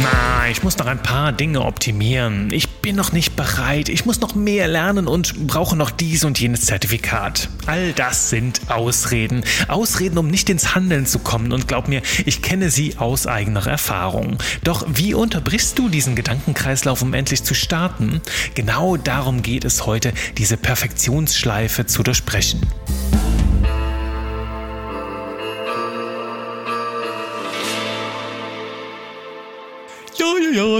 Na, ich muss noch ein paar Dinge optimieren. Ich bin noch nicht bereit. Ich muss noch mehr lernen und brauche noch dies und jenes Zertifikat. All das sind Ausreden. Ausreden, um nicht ins Handeln zu kommen. Und glaub mir, ich kenne sie aus eigener Erfahrung. Doch wie unterbrichst du diesen Gedankenkreislauf, um endlich zu starten? Genau darum geht es heute, diese Perfektionsschleife zu durchbrechen.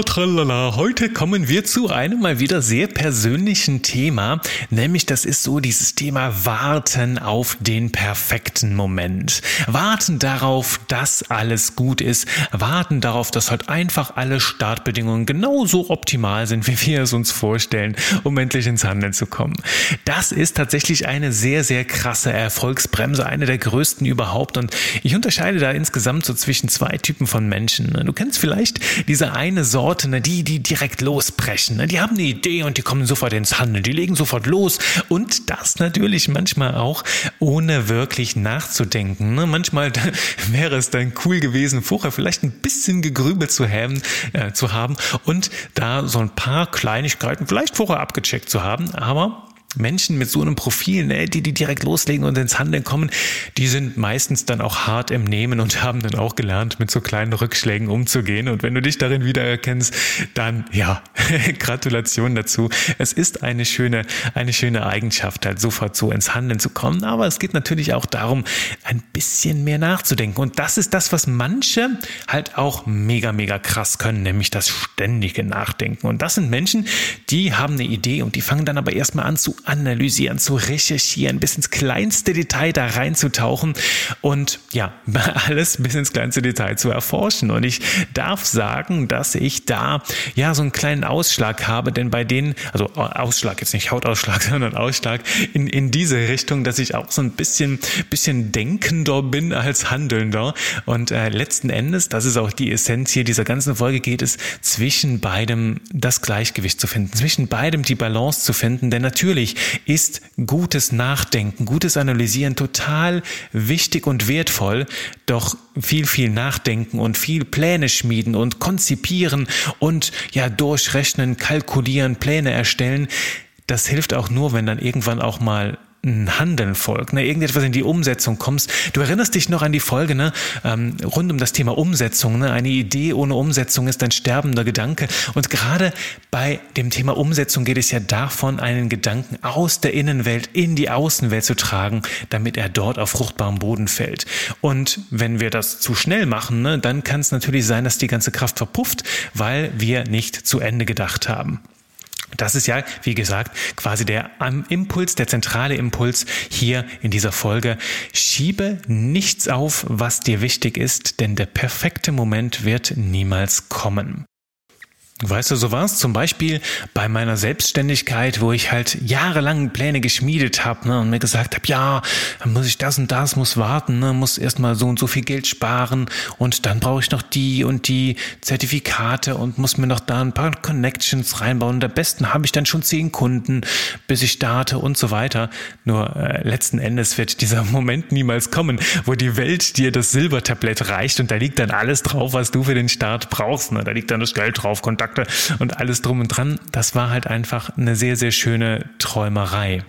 Tralala. Heute kommen wir zu einem mal wieder sehr persönlichen Thema, nämlich das ist so dieses Thema Warten auf den perfekten Moment. Warten darauf, dass alles gut ist. Warten darauf, dass halt einfach alle Startbedingungen genauso optimal sind, wie wir es uns vorstellen, um endlich ins Handeln zu kommen. Das ist tatsächlich eine sehr, sehr krasse Erfolgsbremse, eine der größten überhaupt. Und ich unterscheide da insgesamt so zwischen zwei Typen von Menschen. Du kennst vielleicht diese eine Sorte, ne, die, die direkt losbrechen. Ne? Die haben eine Idee und die kommen sofort ins Handeln. Die legen sofort los. Und das natürlich manchmal auch ohne wirklich nachzudenken. Ne? Manchmal wäre es dann cool gewesen, vorher vielleicht ein bisschen gegrübelt zu haben, äh, zu haben und da so ein paar Kleinigkeiten vielleicht vorher abgecheckt zu haben. Aber Menschen mit so einem Profil, ne, die, die direkt loslegen und ins Handeln kommen, die sind meistens dann auch hart im Nehmen und haben dann auch gelernt, mit so kleinen Rückschlägen umzugehen. Und wenn du dich darin wiedererkennst, dann ja, Gratulation dazu. Es ist eine schöne, eine schöne Eigenschaft, halt sofort so ins Handeln zu kommen. Aber es geht natürlich auch darum, ein bisschen mehr nachzudenken. Und das ist das, was manche halt auch mega, mega krass können, nämlich das ständige Nachdenken. Und das sind Menschen, die haben eine Idee und die fangen dann aber erstmal an zu analysieren, zu recherchieren, bis ins kleinste Detail da reinzutauchen und ja, alles bis ins kleinste Detail zu erforschen. Und ich darf sagen, dass ich da ja so einen kleinen Ausschlag habe, denn bei denen, also Ausschlag jetzt nicht Hautausschlag, sondern Ausschlag in, in diese Richtung, dass ich auch so ein bisschen, bisschen denkender bin als handelnder. Und äh, letzten Endes, das ist auch die Essenz hier dieser ganzen Folge, geht es zwischen beidem das Gleichgewicht zu finden, zwischen beidem die Balance zu finden. Denn natürlich ist gutes Nachdenken, gutes Analysieren total wichtig und wertvoll. Doch viel, viel Nachdenken und viel Pläne schmieden und konzipieren und ja durchrechnen, kalkulieren, Pläne erstellen, das hilft auch nur, wenn dann irgendwann auch mal Handeln folgt, ne, irgendetwas in die Umsetzung kommst. Du erinnerst dich noch an die Folge, ne, ähm, rund um das Thema Umsetzung, ne, eine Idee ohne Umsetzung ist ein sterbender Gedanke. Und gerade bei dem Thema Umsetzung geht es ja davon, einen Gedanken aus der Innenwelt in die Außenwelt zu tragen, damit er dort auf fruchtbarem Boden fällt. Und wenn wir das zu schnell machen, ne, dann kann es natürlich sein, dass die ganze Kraft verpufft, weil wir nicht zu Ende gedacht haben. Das ist ja, wie gesagt, quasi der Impuls, der zentrale Impuls hier in dieser Folge. Schiebe nichts auf, was dir wichtig ist, denn der perfekte Moment wird niemals kommen. Weißt du, so war es zum Beispiel bei meiner Selbstständigkeit, wo ich halt jahrelang Pläne geschmiedet habe ne, und mir gesagt habe, ja, dann muss ich das und das, muss warten, ne, muss erstmal so und so viel Geld sparen und dann brauche ich noch die und die Zertifikate und muss mir noch da ein paar Connections reinbauen. Und am besten habe ich dann schon zehn Kunden, bis ich starte und so weiter. Nur äh, letzten Endes wird dieser Moment niemals kommen, wo die Welt dir das Silbertablett reicht und da liegt dann alles drauf, was du für den Start brauchst. Ne? Da liegt dann das Geld drauf, Kontakt Kontakte und alles drum und dran. Das war halt einfach eine sehr, sehr schöne Träumerei.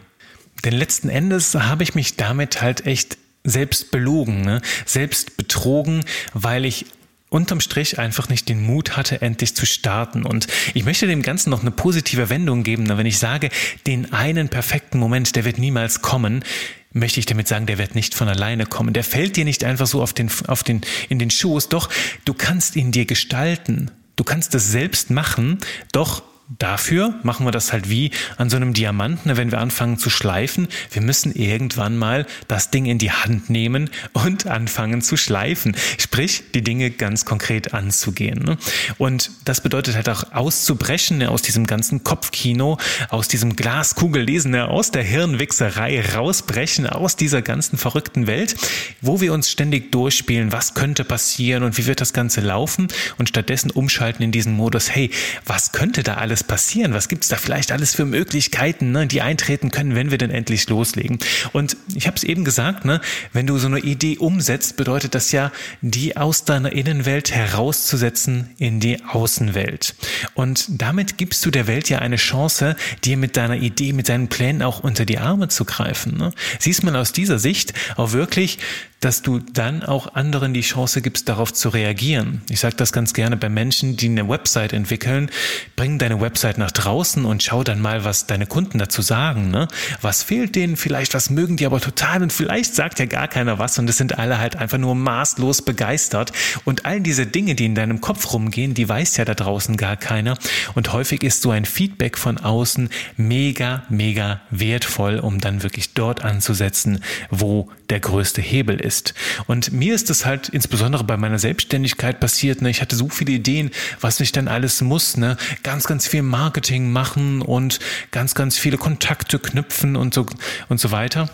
Denn letzten Endes habe ich mich damit halt echt selbst belogen, ne? selbst betrogen, weil ich unterm Strich einfach nicht den Mut hatte, endlich zu starten. Und ich möchte dem Ganzen noch eine positive Wendung geben. Wenn ich sage, den einen perfekten Moment, der wird niemals kommen, möchte ich damit sagen, der wird nicht von alleine kommen. Der fällt dir nicht einfach so auf den, auf den, in den Schoß. Doch du kannst ihn dir gestalten. Du kannst es selbst machen, doch Dafür machen wir das halt wie an so einem Diamanten, ne, wenn wir anfangen zu schleifen. Wir müssen irgendwann mal das Ding in die Hand nehmen und anfangen zu schleifen. Sprich, die Dinge ganz konkret anzugehen. Ne? Und das bedeutet halt auch auszubrechen ne, aus diesem ganzen Kopfkino, aus diesem Glaskugellesen, aus der Hirnwichserei rausbrechen, aus dieser ganzen verrückten Welt, wo wir uns ständig durchspielen, was könnte passieren und wie wird das Ganze laufen und stattdessen umschalten in diesen Modus, hey, was könnte da alles alles passieren? Was gibt es da vielleicht alles für Möglichkeiten, ne, die eintreten können, wenn wir denn endlich loslegen? Und ich habe es eben gesagt, ne, wenn du so eine Idee umsetzt, bedeutet das ja, die aus deiner Innenwelt herauszusetzen in die Außenwelt. Und damit gibst du der Welt ja eine Chance, dir mit deiner Idee, mit deinen Plänen auch unter die Arme zu greifen. Ne? Siehst man aus dieser Sicht auch wirklich, dass du dann auch anderen die Chance gibst, darauf zu reagieren. Ich sage das ganz gerne bei Menschen, die eine Website entwickeln. Bring deine Website nach draußen und schau dann mal, was deine Kunden dazu sagen. Ne? Was fehlt denen vielleicht, was mögen die aber total und vielleicht sagt ja gar keiner was und es sind alle halt einfach nur maßlos begeistert. Und all diese Dinge, die in deinem Kopf rumgehen, die weiß ja da draußen gar keiner. Und häufig ist so ein Feedback von außen mega, mega wertvoll, um dann wirklich dort anzusetzen, wo der größte Hebel ist. Und mir ist es halt insbesondere bei meiner Selbstständigkeit passiert. Ne? Ich hatte so viele Ideen, was ich dann alles muss. Ne? Ganz, ganz viel Marketing machen und ganz, ganz viele Kontakte knüpfen und so und so weiter.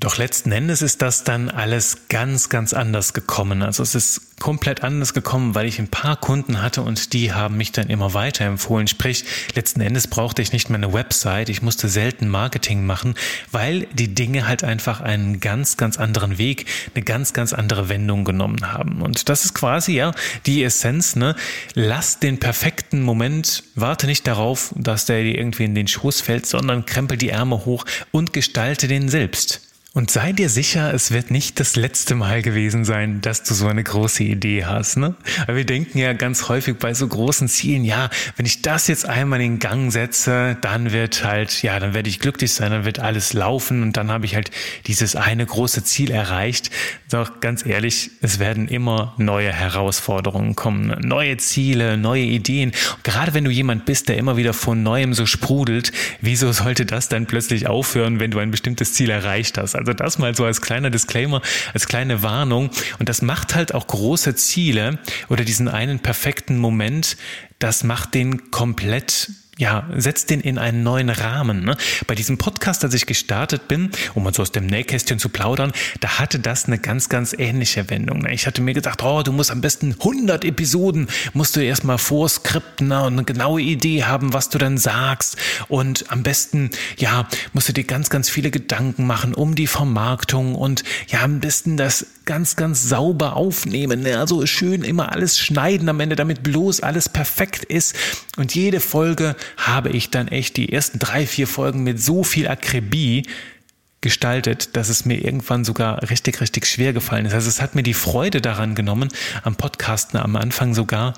Doch letzten Endes ist das dann alles ganz, ganz anders gekommen. Also es ist komplett anders gekommen, weil ich ein paar Kunden hatte und die haben mich dann immer weiterempfohlen. Sprich, letzten Endes brauchte ich nicht mehr eine Website, ich musste selten Marketing machen, weil die Dinge halt einfach einen ganz, ganz anderen Weg, eine ganz, ganz andere Wendung genommen haben. Und das ist quasi ja die Essenz, ne? Lass den perfekten Moment, warte nicht darauf, dass der dir irgendwie in den Schoß fällt, sondern krempel die Ärmel hoch und gestalte den selbst. Und sei dir sicher, es wird nicht das letzte Mal gewesen sein, dass du so eine große Idee hast. Ne? Weil wir denken ja ganz häufig bei so großen Zielen, ja, wenn ich das jetzt einmal in Gang setze, dann wird halt, ja, dann werde ich glücklich sein, dann wird alles laufen und dann habe ich halt dieses eine große Ziel erreicht. Doch ganz ehrlich, es werden immer neue Herausforderungen kommen, ne? neue Ziele, neue Ideen. Und gerade wenn du jemand bist, der immer wieder von Neuem so sprudelt, wieso sollte das dann plötzlich aufhören, wenn du ein bestimmtes Ziel erreicht hast? Also das mal so als kleiner Disclaimer, als kleine Warnung. Und das macht halt auch große Ziele oder diesen einen perfekten Moment, das macht den komplett ja, setzt den in einen neuen Rahmen. Ne? Bei diesem Podcast, als ich gestartet bin, um mal so aus dem Nähkästchen zu plaudern, da hatte das eine ganz, ganz ähnliche Wendung. Ne? Ich hatte mir gedacht, oh, du musst am besten 100 Episoden, musst du erstmal vorskripten ne? und eine genaue Idee haben, was du dann sagst. Und am besten, ja, musst du dir ganz, ganz viele Gedanken machen um die Vermarktung und ja, am besten das ganz, ganz sauber aufnehmen. Ne? Also schön immer alles schneiden am Ende, damit bloß alles perfekt ist. Und jede Folge habe ich dann echt die ersten drei, vier Folgen mit so viel Akribie gestaltet, dass es mir irgendwann sogar richtig, richtig schwer gefallen ist. Also es hat mir die Freude daran genommen, am Podcasten am Anfang sogar,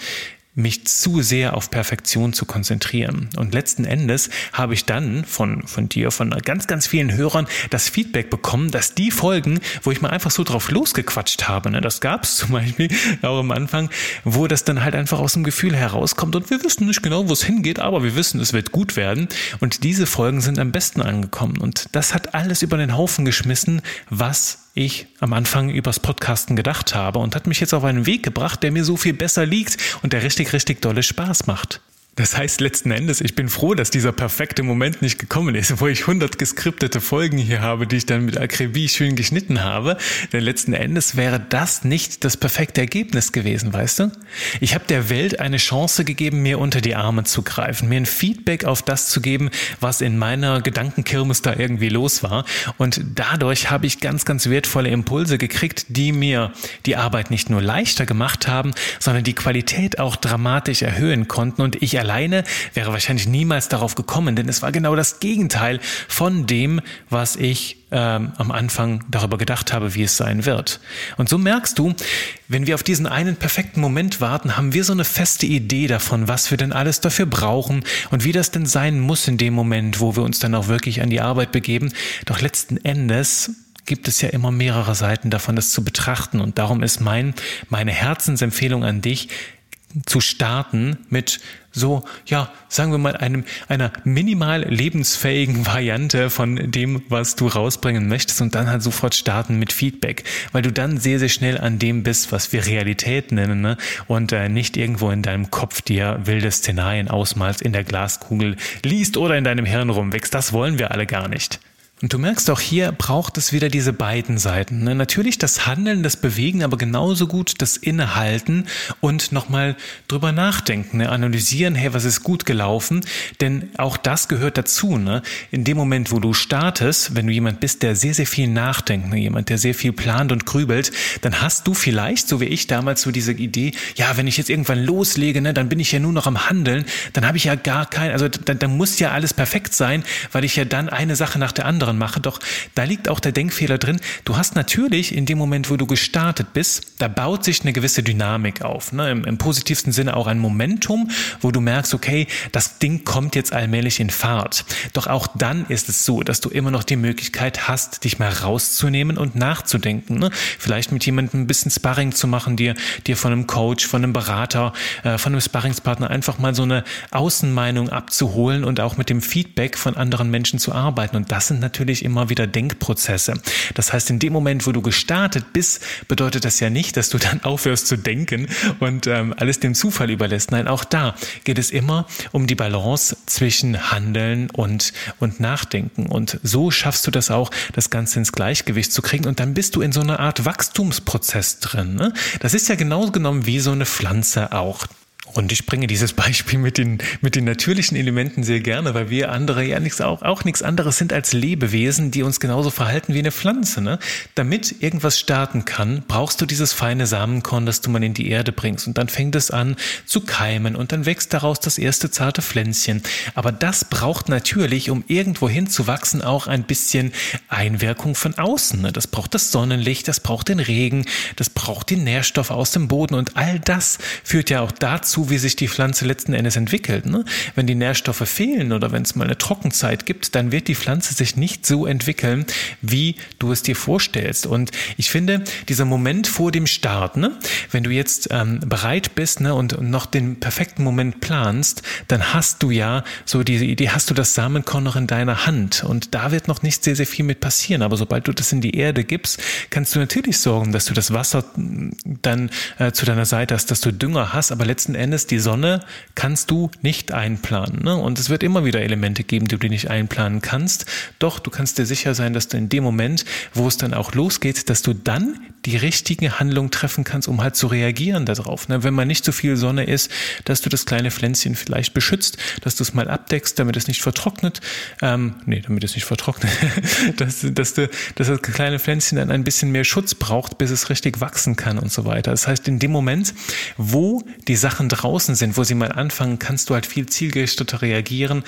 mich zu sehr auf Perfektion zu konzentrieren. Und letzten Endes habe ich dann von, von dir, von ganz, ganz vielen Hörern das Feedback bekommen, dass die Folgen, wo ich mal einfach so drauf losgequatscht habe, ne, das gab es zum Beispiel auch am Anfang, wo das dann halt einfach aus dem Gefühl herauskommt und wir wissen nicht genau, wo es hingeht, aber wir wissen, es wird gut werden. Und diese Folgen sind am besten angekommen. Und das hat alles über den Haufen geschmissen, was ich am Anfang übers Podcasten gedacht habe und hat mich jetzt auf einen Weg gebracht, der mir so viel besser liegt und der richtig, richtig dolle Spaß macht. Das heißt letzten Endes, ich bin froh, dass dieser perfekte Moment nicht gekommen ist, wo ich 100 geskriptete Folgen hier habe, die ich dann mit Akribie schön geschnitten habe. Denn letzten Endes wäre das nicht das perfekte Ergebnis gewesen, weißt du? Ich habe der Welt eine Chance gegeben, mir unter die Arme zu greifen, mir ein Feedback auf das zu geben, was in meiner Gedankenkirmes da irgendwie los war. Und dadurch habe ich ganz, ganz wertvolle Impulse gekriegt, die mir die Arbeit nicht nur leichter gemacht haben, sondern die Qualität auch dramatisch erhöhen konnten und ich alleine wäre wahrscheinlich niemals darauf gekommen, denn es war genau das Gegenteil von dem, was ich ähm, am Anfang darüber gedacht habe, wie es sein wird. Und so merkst du, wenn wir auf diesen einen perfekten Moment warten, haben wir so eine feste Idee davon, was wir denn alles dafür brauchen und wie das denn sein muss in dem Moment, wo wir uns dann auch wirklich an die Arbeit begeben. Doch letzten Endes gibt es ja immer mehrere Seiten davon, das zu betrachten. Und darum ist mein, meine Herzensempfehlung an dich, zu starten mit so, ja, sagen wir mal, einem, einer minimal lebensfähigen Variante von dem, was du rausbringen möchtest und dann halt sofort starten mit Feedback, weil du dann sehr, sehr schnell an dem bist, was wir Realität nennen ne? und äh, nicht irgendwo in deinem Kopf dir wilde Szenarien ausmalst, in der Glaskugel liest oder in deinem Hirn rumwächst. Das wollen wir alle gar nicht. Und du merkst auch hier braucht es wieder diese beiden Seiten. Ne? Natürlich das Handeln, das Bewegen, aber genauso gut das Innehalten und nochmal drüber nachdenken, ne? analysieren, hey, was ist gut gelaufen? Denn auch das gehört dazu. Ne? In dem Moment, wo du startest, wenn du jemand bist, der sehr, sehr viel nachdenkt, ne? jemand, der sehr viel plant und grübelt, dann hast du vielleicht, so wie ich damals, so diese Idee, ja, wenn ich jetzt irgendwann loslege, ne, dann bin ich ja nur noch am Handeln, dann habe ich ja gar kein, also dann, dann muss ja alles perfekt sein, weil ich ja dann eine Sache nach der anderen anderen mache. Doch da liegt auch der Denkfehler drin. Du hast natürlich in dem Moment, wo du gestartet bist, da baut sich eine gewisse Dynamik auf. Ne? Im, Im positivsten Sinne auch ein Momentum, wo du merkst, okay, das Ding kommt jetzt allmählich in Fahrt. Doch auch dann ist es so, dass du immer noch die Möglichkeit hast, dich mal rauszunehmen und nachzudenken. Ne? Vielleicht mit jemandem ein bisschen Sparring zu machen, dir, dir von einem Coach, von einem Berater, äh, von einem Sparringspartner einfach mal so eine Außenmeinung abzuholen und auch mit dem Feedback von anderen Menschen zu arbeiten. Und das sind natürlich natürlich immer wieder Denkprozesse. Das heißt, in dem Moment, wo du gestartet bist, bedeutet das ja nicht, dass du dann aufhörst zu denken und ähm, alles dem Zufall überlässt. Nein, auch da geht es immer um die Balance zwischen Handeln und, und Nachdenken. Und so schaffst du das auch, das Ganze ins Gleichgewicht zu kriegen. Und dann bist du in so einer Art Wachstumsprozess drin. Ne? Das ist ja genau genommen wie so eine Pflanze auch. Und ich bringe dieses Beispiel mit den, mit den natürlichen Elementen sehr gerne, weil wir andere ja nichts, auch, auch nichts anderes sind als Lebewesen, die uns genauso verhalten wie eine Pflanze. Ne? Damit irgendwas starten kann, brauchst du dieses feine Samenkorn, das du mal in die Erde bringst. Und dann fängt es an zu keimen und dann wächst daraus das erste zarte Pflänzchen. Aber das braucht natürlich, um irgendwo hinzuwachsen, auch ein bisschen Einwirkung von außen. Ne? Das braucht das Sonnenlicht, das braucht den Regen, das braucht die Nährstoffe aus dem Boden und all das führt ja auch dazu, wie sich die Pflanze letzten Endes entwickelt. Ne? Wenn die Nährstoffe fehlen oder wenn es mal eine Trockenzeit gibt, dann wird die Pflanze sich nicht so entwickeln, wie du es dir vorstellst. Und ich finde, dieser Moment vor dem Start, ne? wenn du jetzt ähm, bereit bist ne, und, noch den perfekten Moment planst, dann hast du ja so diese Idee, hast du das Samenkorn noch in deiner Hand. Und da wird noch nicht sehr, sehr viel mit passieren. Aber sobald du das in die Erde gibst, kannst du natürlich sorgen, dass du das Wasser dann äh, zu deiner Seite hast, dass du Dünger hast. Aber letzten Endes Endes die Sonne kannst du nicht einplanen. Ne? Und es wird immer wieder Elemente geben, die du nicht einplanen kannst. Doch du kannst dir sicher sein, dass du in dem Moment, wo es dann auch losgeht, dass du dann die richtige Handlung treffen kannst, um halt zu reagieren darauf. Ne? Wenn man nicht so viel Sonne ist, dass du das kleine Pflänzchen vielleicht beschützt, dass du es mal abdeckst, damit es nicht vertrocknet. Ähm, nee, damit es nicht vertrocknet. dass, dass, du, dass das kleine Pflänzchen dann ein bisschen mehr Schutz braucht, bis es richtig wachsen kann und so weiter. Das heißt, in dem Moment, wo die Sachen draußen sind, wo sie mal anfangen, kannst du halt viel zielgerichteter reagieren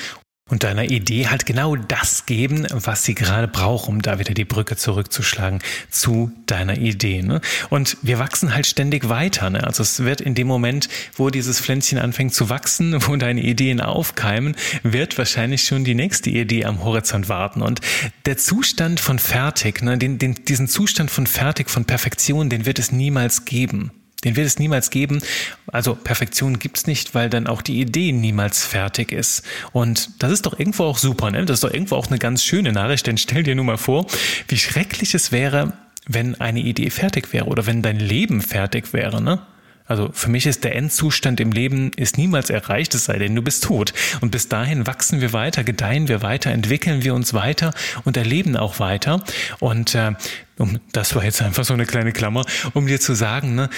und deiner Idee halt genau das geben, was sie gerade braucht, um da wieder die Brücke zurückzuschlagen zu deiner Idee. Ne? Und wir wachsen halt ständig weiter. Ne? Also es wird in dem Moment, wo dieses Pflänzchen anfängt zu wachsen, wo deine Ideen aufkeimen, wird wahrscheinlich schon die nächste Idee am Horizont warten. Und der Zustand von fertig, ne, den, den, diesen Zustand von fertig, von Perfektion, den wird es niemals geben. Den wird es niemals geben. Also Perfektion gibt's nicht, weil dann auch die Idee niemals fertig ist. Und das ist doch irgendwo auch super, ne? Das ist doch irgendwo auch eine ganz schöne Nachricht, denn stell dir nur mal vor, wie schrecklich es wäre, wenn eine Idee fertig wäre oder wenn dein Leben fertig wäre, ne? Also für mich ist der Endzustand im Leben ist niemals erreicht, es sei denn, du bist tot. Und bis dahin wachsen wir weiter, gedeihen wir weiter, entwickeln wir uns weiter und erleben auch weiter. Und äh, um, das war jetzt einfach so eine kleine Klammer, um dir zu sagen, ne,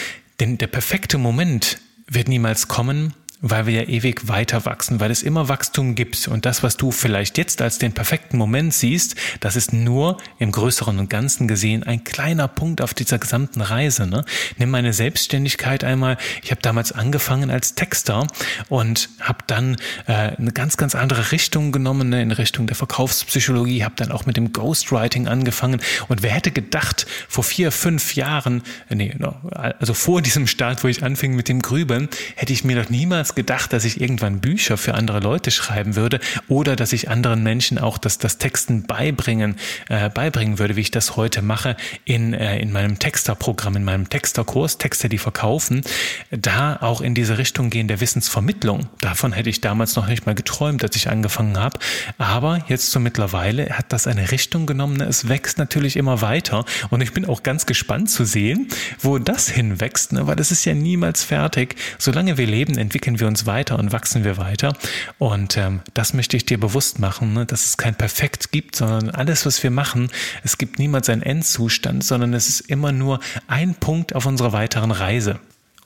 denn der perfekte Moment wird niemals kommen, weil wir ja ewig weiter wachsen, weil es immer Wachstum gibt. Und das, was du vielleicht jetzt als den perfekten Moment siehst, das ist nur im Größeren und Ganzen gesehen ein kleiner Punkt auf dieser gesamten Reise. Ne? Nimm meine Selbstständigkeit einmal. Ich habe damals angefangen als Texter und habe dann äh, eine ganz, ganz andere Richtung genommen, ne? in Richtung der Verkaufspsychologie, habe dann auch mit dem Ghostwriting angefangen. Und wer hätte gedacht, vor vier, fünf Jahren, äh, nee, also vor diesem Start, wo ich anfing mit dem Grübeln, hätte ich mir doch niemals niemals gedacht, dass ich irgendwann Bücher für andere Leute schreiben würde oder dass ich anderen Menschen auch das, das Texten beibringen, äh, beibringen würde, wie ich das heute mache in, äh, in meinem Texterprogramm, in meinem Texterkurs, Texte, die verkaufen, da auch in diese Richtung gehen der Wissensvermittlung. Davon hätte ich damals noch nicht mal geträumt, als ich angefangen habe. Aber jetzt so mittlerweile hat das eine Richtung genommen. Es wächst natürlich immer weiter und ich bin auch ganz gespannt zu sehen, wo das hinwächst, ne? weil es ist ja niemals fertig. Solange wir leben, entwickeln entwickeln wir uns weiter und wachsen wir weiter. Und ähm, das möchte ich dir bewusst machen, ne? dass es kein Perfekt gibt, sondern alles, was wir machen, es gibt niemals einen Endzustand, sondern es ist immer nur ein Punkt auf unserer weiteren Reise.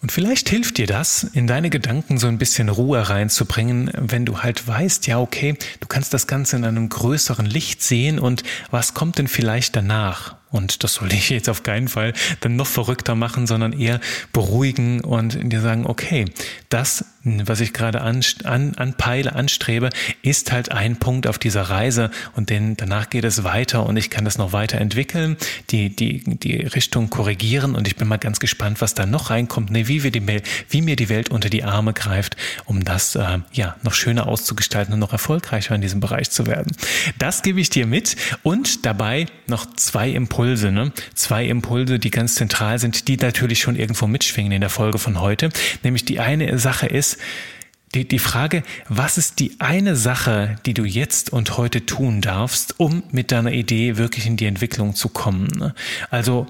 Und vielleicht hilft dir das, in deine Gedanken so ein bisschen Ruhe reinzubringen, wenn du halt weißt, ja, okay, du kannst das Ganze in einem größeren Licht sehen und was kommt denn vielleicht danach? Und das soll ich jetzt auf keinen Fall dann noch verrückter machen, sondern eher beruhigen und dir sagen, okay, das, was ich gerade an, an, anpeile, anstrebe, ist halt ein Punkt auf dieser Reise und denn danach geht es weiter und ich kann das noch weiter entwickeln, die, die, die Richtung korrigieren und ich bin mal ganz gespannt, was da noch reinkommt, ne, wie, wir die, wie mir die Welt unter die Arme greift, um das äh, ja noch schöner auszugestalten und noch erfolgreicher in diesem Bereich zu werden. Das gebe ich dir mit und dabei noch zwei Impulse, ne? Zwei Impulse, die ganz zentral sind, die natürlich schon irgendwo mitschwingen in der Folge von heute. Nämlich die eine Sache ist, die, die Frage, was ist die eine Sache, die du jetzt und heute tun darfst, um mit deiner Idee wirklich in die Entwicklung zu kommen? Also,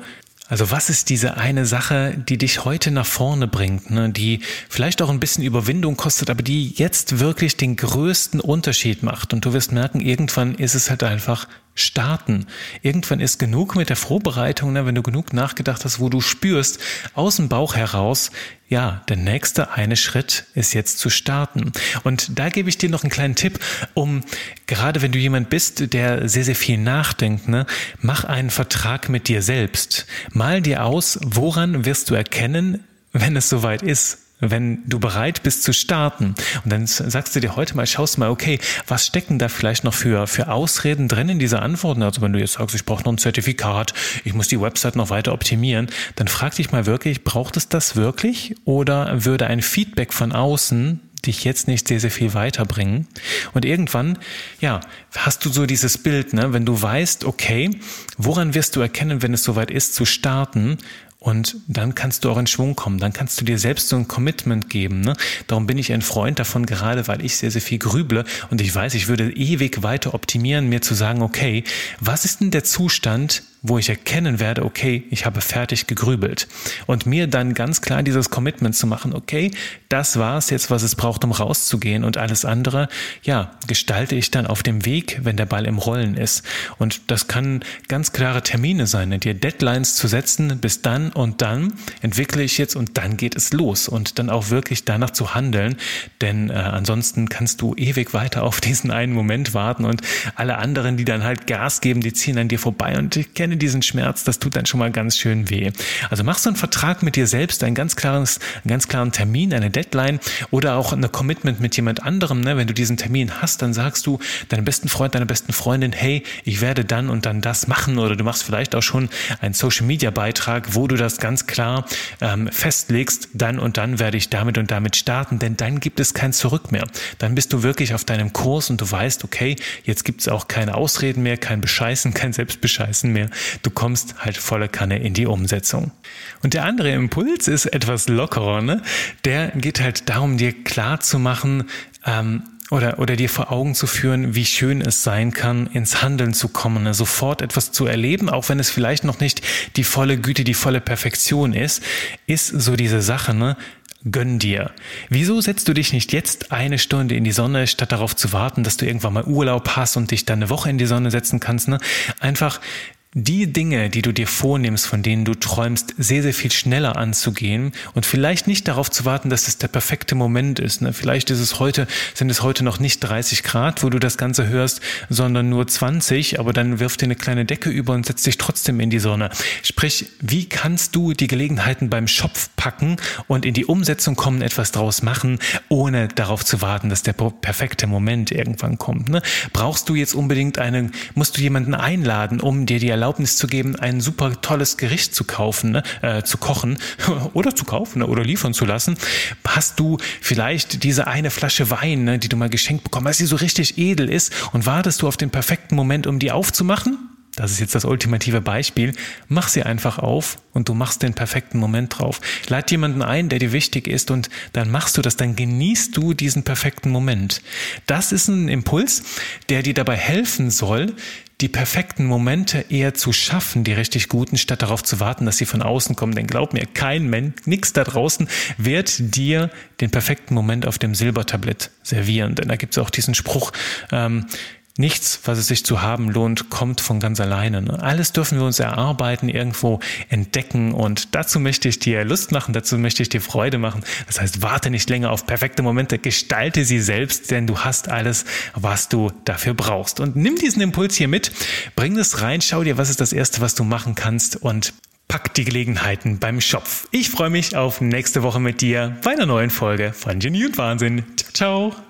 also was ist diese eine Sache, die dich heute nach vorne bringt, ne? die vielleicht auch ein bisschen Überwindung kostet, aber die jetzt wirklich den größten Unterschied macht? Und du wirst merken, irgendwann ist es halt einfach starten. Irgendwann ist genug mit der Vorbereitung, ne, wenn du genug nachgedacht hast, wo du spürst, aus dem Bauch heraus, ja, der nächste eine Schritt ist jetzt zu starten. Und da gebe ich dir noch einen kleinen Tipp, um, gerade wenn du jemand bist, der sehr, sehr viel nachdenkt, ne, mach einen Vertrag mit dir selbst. Mal dir aus, woran wirst du erkennen, wenn es soweit ist wenn du bereit bist zu starten. Und dann sagst du dir heute mal, schaust mal, okay, was stecken da vielleicht noch für, für Ausreden drin in dieser Antworten? Also wenn du jetzt sagst, ich brauche noch ein Zertifikat, ich muss die Website noch weiter optimieren, dann frag dich mal wirklich, braucht es das wirklich? Oder würde ein Feedback von außen dich jetzt nicht sehr, sehr viel weiterbringen. Und irgendwann, ja, hast du so dieses Bild, ne, wenn du weißt, okay, woran wirst du erkennen, wenn es soweit ist, zu starten? Und dann kannst du auch in Schwung kommen. Dann kannst du dir selbst so ein Commitment geben. Ne? Darum bin ich ein Freund davon, gerade weil ich sehr, sehr viel grüble und ich weiß, ich würde ewig weiter optimieren, mir zu sagen, okay, was ist denn der Zustand, wo ich erkennen werde, okay, ich habe fertig gegrübelt. Und mir dann ganz klar dieses Commitment zu machen, okay, das war es jetzt, was es braucht, um rauszugehen und alles andere, ja, gestalte ich dann auf dem Weg, wenn der Ball im Rollen ist. Und das kann ganz klare Termine sein, dir Deadlines zu setzen, bis dann und dann entwickle ich jetzt und dann geht es los und dann auch wirklich danach zu handeln, denn äh, ansonsten kannst du ewig weiter auf diesen einen Moment warten und alle anderen, die dann halt Gas geben, die ziehen an dir vorbei und ich kenne kenne diesen Schmerz, das tut dann schon mal ganz schön weh. Also machst du einen Vertrag mit dir selbst, einen ganz, klares, einen ganz klaren Termin, eine Deadline oder auch eine Commitment mit jemand anderem. Ne? Wenn du diesen Termin hast, dann sagst du deinem besten Freund, deiner besten Freundin, hey, ich werde dann und dann das machen oder du machst vielleicht auch schon einen Social-Media-Beitrag, wo du das ganz klar ähm, festlegst, dann und dann werde ich damit und damit starten, denn dann gibt es kein Zurück mehr. Dann bist du wirklich auf deinem Kurs und du weißt, okay, jetzt gibt es auch keine Ausreden mehr, kein Bescheißen, kein Selbstbescheißen mehr. Du kommst halt volle Kanne in die Umsetzung. Und der andere Impuls ist etwas lockerer, ne? Der geht halt darum, dir klar zu machen, ähm, oder, oder dir vor Augen zu führen, wie schön es sein kann, ins Handeln zu kommen, ne? sofort etwas zu erleben, auch wenn es vielleicht noch nicht die volle Güte, die volle Perfektion ist, ist so diese Sache, ne? Gönn dir. Wieso setzt du dich nicht jetzt eine Stunde in die Sonne, statt darauf zu warten, dass du irgendwann mal Urlaub hast und dich dann eine Woche in die Sonne setzen kannst? Ne? Einfach die Dinge, die du dir vornimmst, von denen du träumst, sehr, sehr viel schneller anzugehen und vielleicht nicht darauf zu warten, dass es der perfekte Moment ist. Ne? Vielleicht ist es heute, sind es heute noch nicht 30 Grad, wo du das Ganze hörst, sondern nur 20, aber dann wirf dir eine kleine Decke über und setz dich trotzdem in die Sonne. Sprich, wie kannst du die Gelegenheiten beim Schopf packen und in die Umsetzung kommen, etwas draus machen, ohne darauf zu warten, dass der perfekte Moment irgendwann kommt. Ne? Brauchst du jetzt unbedingt einen, musst du jemanden einladen, um dir die Erlaubnis zu geben, ein super tolles Gericht zu kaufen, ne? äh, zu kochen oder zu kaufen ne? oder liefern zu lassen, hast du vielleicht diese eine Flasche Wein, ne? die du mal geschenkt bekommen hast, die so richtig edel ist und wartest du auf den perfekten Moment, um die aufzumachen? das ist jetzt das ultimative Beispiel, mach sie einfach auf und du machst den perfekten Moment drauf. Lad jemanden ein, der dir wichtig ist und dann machst du das, dann genießt du diesen perfekten Moment. Das ist ein Impuls, der dir dabei helfen soll, die perfekten Momente eher zu schaffen, die richtig guten, statt darauf zu warten, dass sie von außen kommen. Denn glaub mir, kein Mensch, nix da draußen wird dir den perfekten Moment auf dem Silbertablett servieren. Denn da gibt es auch diesen Spruch, ähm, Nichts, was es sich zu haben lohnt, kommt von ganz alleine. Ne? Alles dürfen wir uns erarbeiten, irgendwo entdecken und dazu möchte ich dir Lust machen, dazu möchte ich dir Freude machen. Das heißt, warte nicht länger auf perfekte Momente, gestalte sie selbst, denn du hast alles, was du dafür brauchst. Und nimm diesen Impuls hier mit, bring es rein, schau dir, was ist das Erste, was du machen kannst und pack die Gelegenheiten beim Schopf. Ich freue mich auf nächste Woche mit dir bei einer neuen Folge von Genie und Wahnsinn. Ciao, ciao.